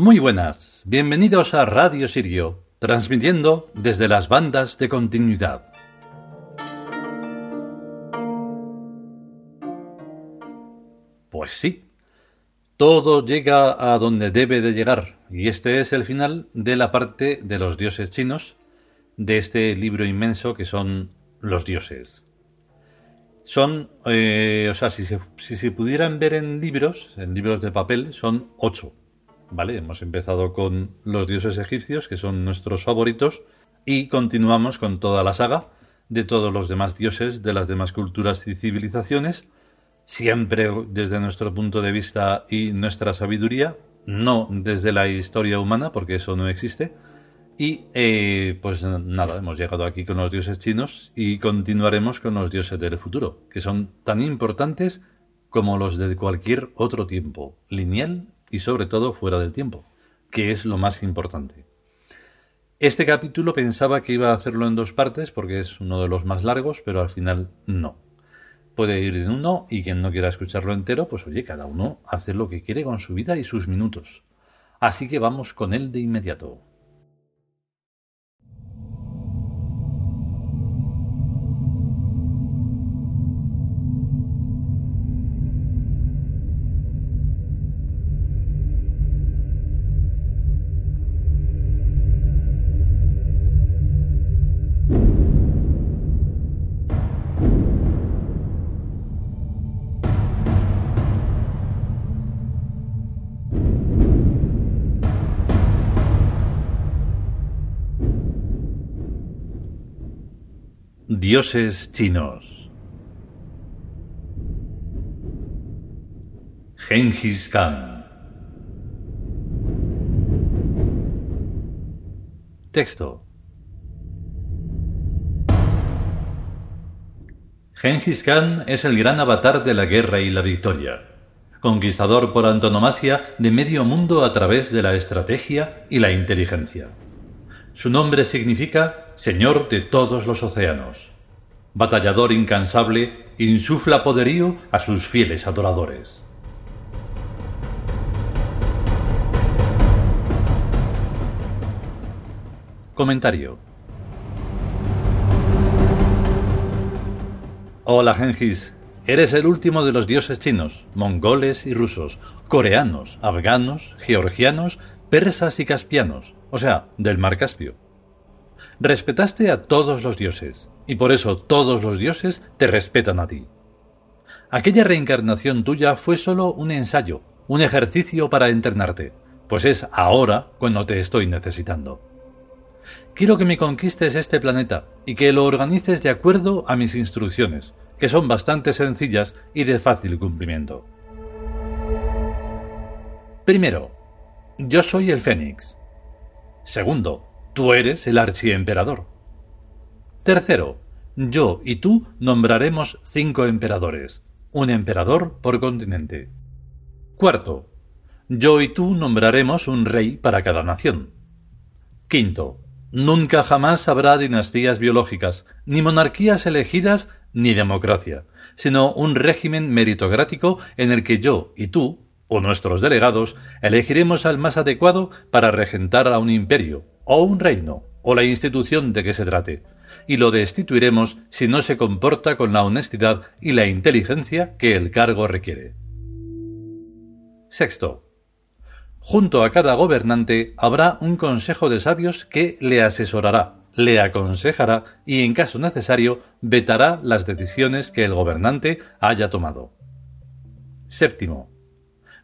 Muy buenas, bienvenidos a Radio Sirio, transmitiendo desde las bandas de continuidad. Pues sí, todo llega a donde debe de llegar, y este es el final de la parte de los dioses chinos de este libro inmenso que son los dioses. Son, eh, o sea, si si se pudieran ver en libros, en libros de papel, son ocho. ¿Vale? Hemos empezado con los dioses egipcios, que son nuestros favoritos, y continuamos con toda la saga de todos los demás dioses de las demás culturas y civilizaciones, siempre desde nuestro punto de vista y nuestra sabiduría, no desde la historia humana, porque eso no existe. Y eh, pues nada, hemos llegado aquí con los dioses chinos y continuaremos con los dioses del futuro, que son tan importantes como los de cualquier otro tiempo, lineal y sobre todo fuera del tiempo, que es lo más importante. Este capítulo pensaba que iba a hacerlo en dos partes porque es uno de los más largos, pero al final no puede ir en uno y quien no quiera escucharlo entero, pues oye, cada uno hace lo que quiere con su vida y sus minutos. Así que vamos con él de inmediato. Dioses chinos. Genghis Khan. Texto. Genghis Khan es el gran avatar de la guerra y la victoria, conquistador por antonomasia de medio mundo a través de la estrategia y la inteligencia. Su nombre significa Señor de todos los océanos batallador incansable, insufla poderío a sus fieles adoradores. Comentario. Hola Gengis, eres el último de los dioses chinos, mongoles y rusos, coreanos, afganos, georgianos, persas y caspianos, o sea, del mar Caspio. Respetaste a todos los dioses, y por eso todos los dioses te respetan a ti. Aquella reencarnación tuya fue solo un ensayo, un ejercicio para entrenarte, pues es ahora cuando te estoy necesitando. Quiero que me conquistes este planeta y que lo organices de acuerdo a mis instrucciones, que son bastante sencillas y de fácil cumplimiento. Primero, yo soy el Fénix. Segundo, tú eres el archiemperador. Tercero, yo y tú nombraremos cinco emperadores, un emperador por continente. Cuarto, yo y tú nombraremos un rey para cada nación. Quinto, nunca jamás habrá dinastías biológicas, ni monarquías elegidas, ni democracia, sino un régimen meritocrático en el que yo y tú, o nuestros delegados, elegiremos al más adecuado para regentar a un imperio, o un reino, o la institución de que se trate, y lo destituiremos si no se comporta con la honestidad y la inteligencia que el cargo requiere. Sexto. Junto a cada gobernante habrá un consejo de sabios que le asesorará, le aconsejará y, en caso necesario, vetará las decisiones que el gobernante haya tomado. Séptimo.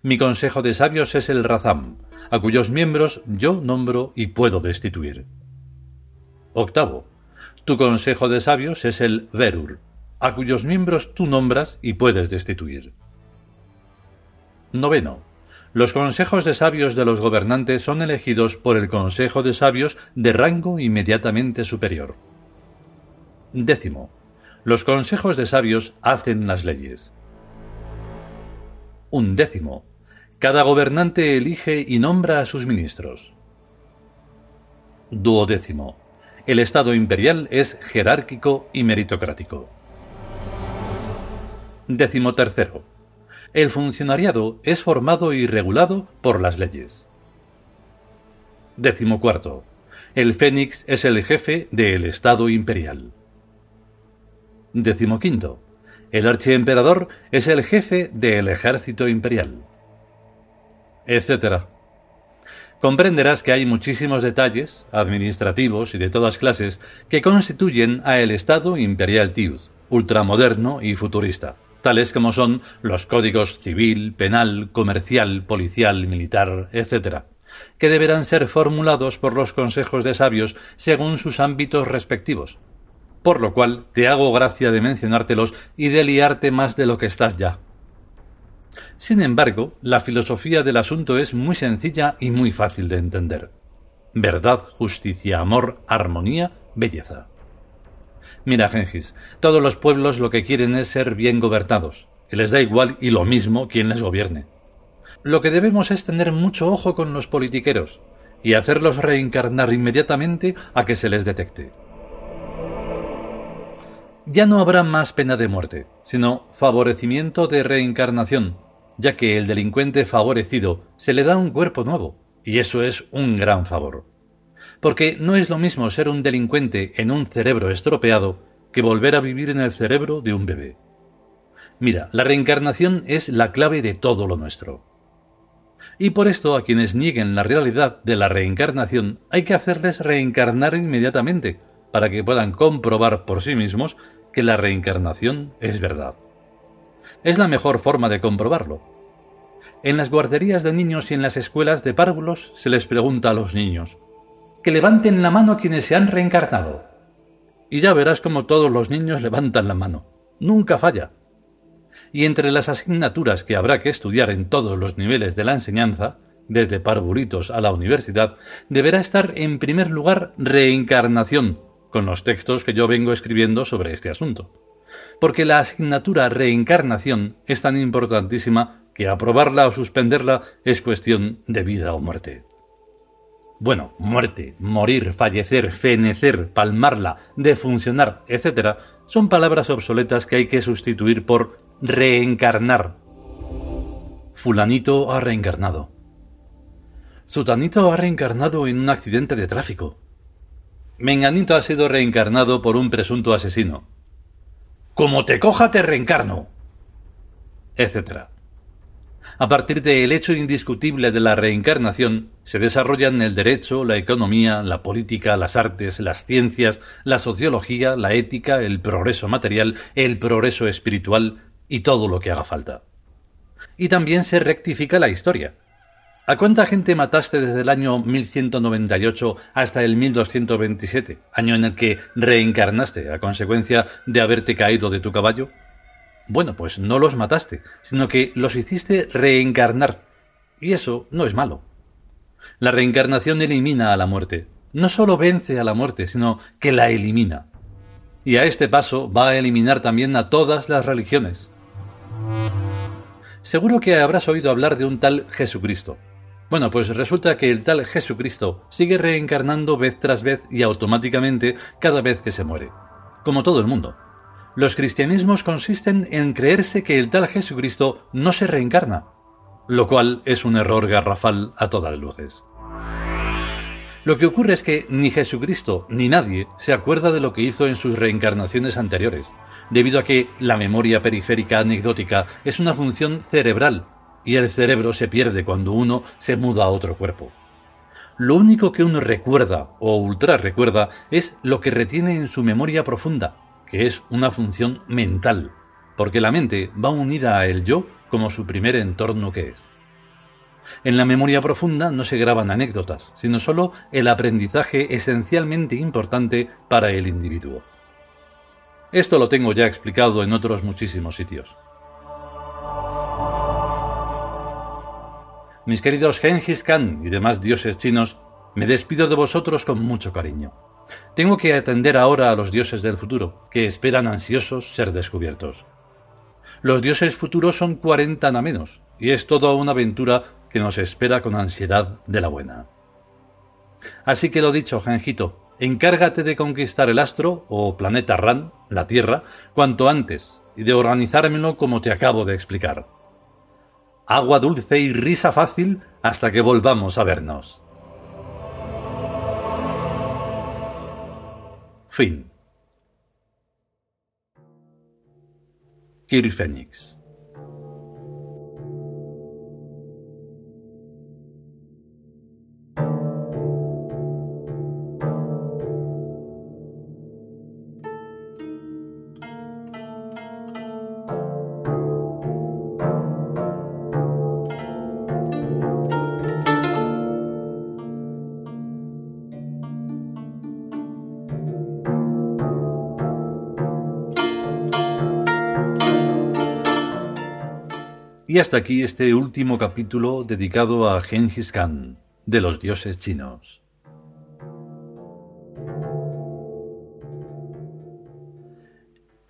Mi consejo de sabios es el Razam, a cuyos miembros yo nombro y puedo destituir. Octavo. Tu consejo de sabios es el Verur, a cuyos miembros tú nombras y puedes destituir. Noveno. Los consejos de sabios de los gobernantes son elegidos por el Consejo de Sabios de rango inmediatamente superior. Décimo. Los consejos de sabios hacen las leyes. Un décimo. Cada gobernante elige y nombra a sus ministros. Duodécimo el Estado imperial es jerárquico y meritocrático. Décimo tercero. El funcionariado es formado y regulado por las leyes. Décimo cuarto. El Fénix es el jefe del Estado imperial. Décimo quinto. El archiemperador es el jefe del ejército imperial. Etcétera. Comprenderás que hay muchísimos detalles, administrativos y de todas clases, que constituyen a el Estado imperial Tiud, ultramoderno y futurista, tales como son los códigos civil, penal, comercial, policial, militar, etc., que deberán ser formulados por los consejos de sabios según sus ámbitos respectivos, por lo cual te hago gracia de mencionártelos y de liarte más de lo que estás ya. Sin embargo, la filosofía del asunto es muy sencilla y muy fácil de entender. Verdad, justicia, amor, armonía, belleza. Mira, Gengis, todos los pueblos lo que quieren es ser bien gobernados, y les da igual y lo mismo quien les gobierne. Lo que debemos es tener mucho ojo con los politiqueros, y hacerlos reencarnar inmediatamente a que se les detecte ya no habrá más pena de muerte, sino favorecimiento de reencarnación, ya que el delincuente favorecido se le da un cuerpo nuevo, y eso es un gran favor. Porque no es lo mismo ser un delincuente en un cerebro estropeado que volver a vivir en el cerebro de un bebé. Mira, la reencarnación es la clave de todo lo nuestro. Y por esto a quienes nieguen la realidad de la reencarnación hay que hacerles reencarnar inmediatamente, para que puedan comprobar por sí mismos que la reencarnación es verdad. Es la mejor forma de comprobarlo. En las guarderías de niños y en las escuelas de párvulos se les pregunta a los niños que levanten la mano quienes se han reencarnado. Y ya verás como todos los niños levantan la mano. Nunca falla. Y entre las asignaturas que habrá que estudiar en todos los niveles de la enseñanza, desde parvulitos a la universidad, deberá estar en primer lugar reencarnación, con los textos que yo vengo escribiendo sobre este asunto. Porque la asignatura reencarnación es tan importantísima que aprobarla o suspenderla es cuestión de vida o muerte. Bueno, muerte, morir, fallecer, fenecer, palmarla, defuncionar, etc., son palabras obsoletas que hay que sustituir por reencarnar. Fulanito ha reencarnado. Zutanito ha reencarnado en un accidente de tráfico. Menganito ha sido reencarnado por un presunto asesino. Como te coja, te reencarno. etc. A partir del hecho indiscutible de la reencarnación, se desarrollan el derecho, la economía, la política, las artes, las ciencias, la sociología, la ética, el progreso material, el progreso espiritual y todo lo que haga falta. Y también se rectifica la historia, ¿A cuánta gente mataste desde el año 1198 hasta el 1227, año en el que reencarnaste a consecuencia de haberte caído de tu caballo? Bueno, pues no los mataste, sino que los hiciste reencarnar. Y eso no es malo. La reencarnación elimina a la muerte. No solo vence a la muerte, sino que la elimina. Y a este paso va a eliminar también a todas las religiones. Seguro que habrás oído hablar de un tal Jesucristo. Bueno, pues resulta que el tal Jesucristo sigue reencarnando vez tras vez y automáticamente cada vez que se muere. Como todo el mundo. Los cristianismos consisten en creerse que el tal Jesucristo no se reencarna, lo cual es un error garrafal a todas luces. Lo que ocurre es que ni Jesucristo ni nadie se acuerda de lo que hizo en sus reencarnaciones anteriores, debido a que la memoria periférica anecdótica es una función cerebral y el cerebro se pierde cuando uno se muda a otro cuerpo. Lo único que uno recuerda o ultra recuerda es lo que retiene en su memoria profunda, que es una función mental, porque la mente va unida a el yo como su primer entorno que es. En la memoria profunda no se graban anécdotas, sino solo el aprendizaje esencialmente importante para el individuo. Esto lo tengo ya explicado en otros muchísimos sitios. Mis queridos Genghis Khan y demás dioses chinos, me despido de vosotros con mucho cariño. Tengo que atender ahora a los dioses del futuro, que esperan ansiosos ser descubiertos. Los dioses futuros son cuarenta a menos, y es toda una aventura que nos espera con ansiedad de la buena. Así que lo dicho, Genjito, encárgate de conquistar el astro, o planeta Ran, la Tierra, cuanto antes, y de organizármelo como te acabo de explicar agua dulce y risa fácil hasta que volvamos a vernos. Fin. Kirfenix. Y hasta aquí este último capítulo dedicado a Genghis Khan, de los dioses chinos.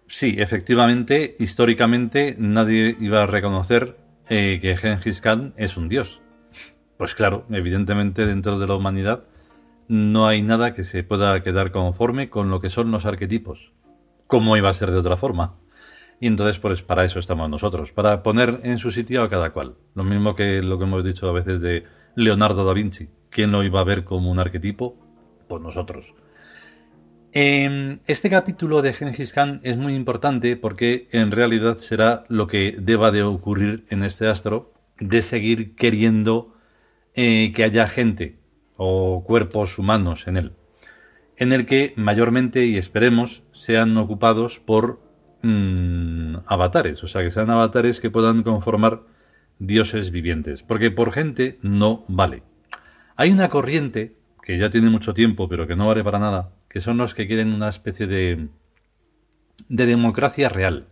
Sí, efectivamente, históricamente nadie iba a reconocer eh, que Genghis Khan es un dios. Pues claro, evidentemente dentro de la humanidad no hay nada que se pueda quedar conforme con lo que son los arquetipos. ¿Cómo iba a ser de otra forma? Y entonces, pues para eso estamos nosotros, para poner en su sitio a cada cual. Lo mismo que lo que hemos dicho a veces de Leonardo da Vinci. ¿Quién lo iba a ver como un arquetipo? Pues nosotros. Em, este capítulo de Gengis Khan es muy importante porque en realidad será lo que deba de ocurrir en este astro, de seguir queriendo eh, que haya gente o cuerpos humanos en él, en el que mayormente y esperemos sean ocupados por Mm, avatares, o sea, que sean avatares que puedan conformar dioses vivientes, porque por gente no vale. Hay una corriente que ya tiene mucho tiempo, pero que no vale para nada, que son los que quieren una especie de de democracia real,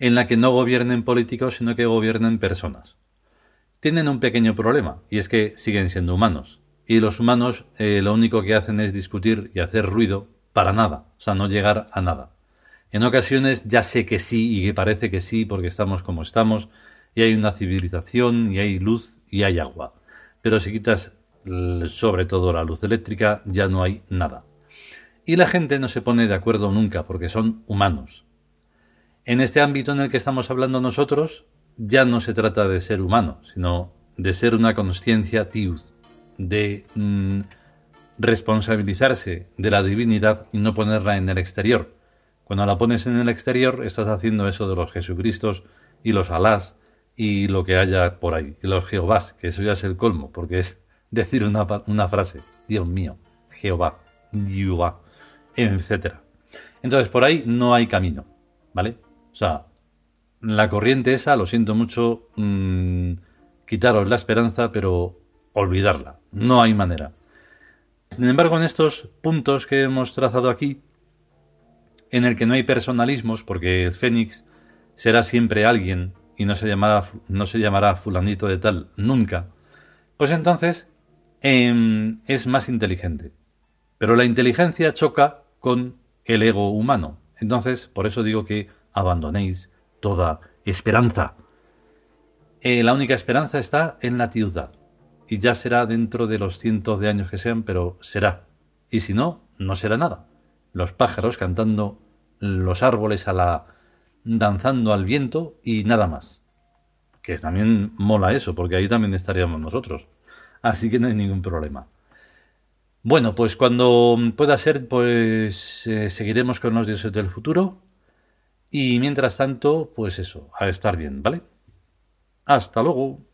en la que no gobiernen políticos, sino que gobiernen personas. Tienen un pequeño problema, y es que siguen siendo humanos. Y los humanos eh, lo único que hacen es discutir y hacer ruido para nada, o sea, no llegar a nada. En ocasiones ya sé que sí y que parece que sí porque estamos como estamos y hay una civilización y hay luz y hay agua. Pero si quitas sobre todo la luz eléctrica ya no hay nada. Y la gente no se pone de acuerdo nunca porque son humanos. En este ámbito en el que estamos hablando nosotros ya no se trata de ser humano, sino de ser una conciencia tiud, de mm, responsabilizarse de la divinidad y no ponerla en el exterior cuando la pones en el exterior, estás haciendo eso de los Jesucristos y los Alás y lo que haya por ahí, y los Jehovás, que eso ya es el colmo, porque es decir una, frase, Dios mío, Jehová, Jehová, etc. Entonces, por ahí no hay camino, ¿vale? O sea, la corriente esa, lo siento mucho, mm, quitaros la esperanza, pero olvidarla, no hay manera. Sin embargo, en estos puntos que hemos trazado aquí, en el que no hay personalismos, porque el Fénix será siempre alguien y no se llamará, no se llamará fulanito de tal nunca, pues entonces em, es más inteligente. Pero la inteligencia choca con el ego humano. Entonces, por eso digo que abandonéis toda esperanza. Eh, la única esperanza está en la ciudad. Y ya será dentro de los cientos de años que sean, pero será. Y si no, no será nada los pájaros cantando, los árboles a la danzando al viento y nada más. Que también mola eso, porque ahí también estaríamos nosotros. Así que no hay ningún problema. Bueno, pues cuando pueda ser, pues eh, seguiremos con los dioses del futuro. Y mientras tanto, pues eso, a estar bien, ¿vale? Hasta luego.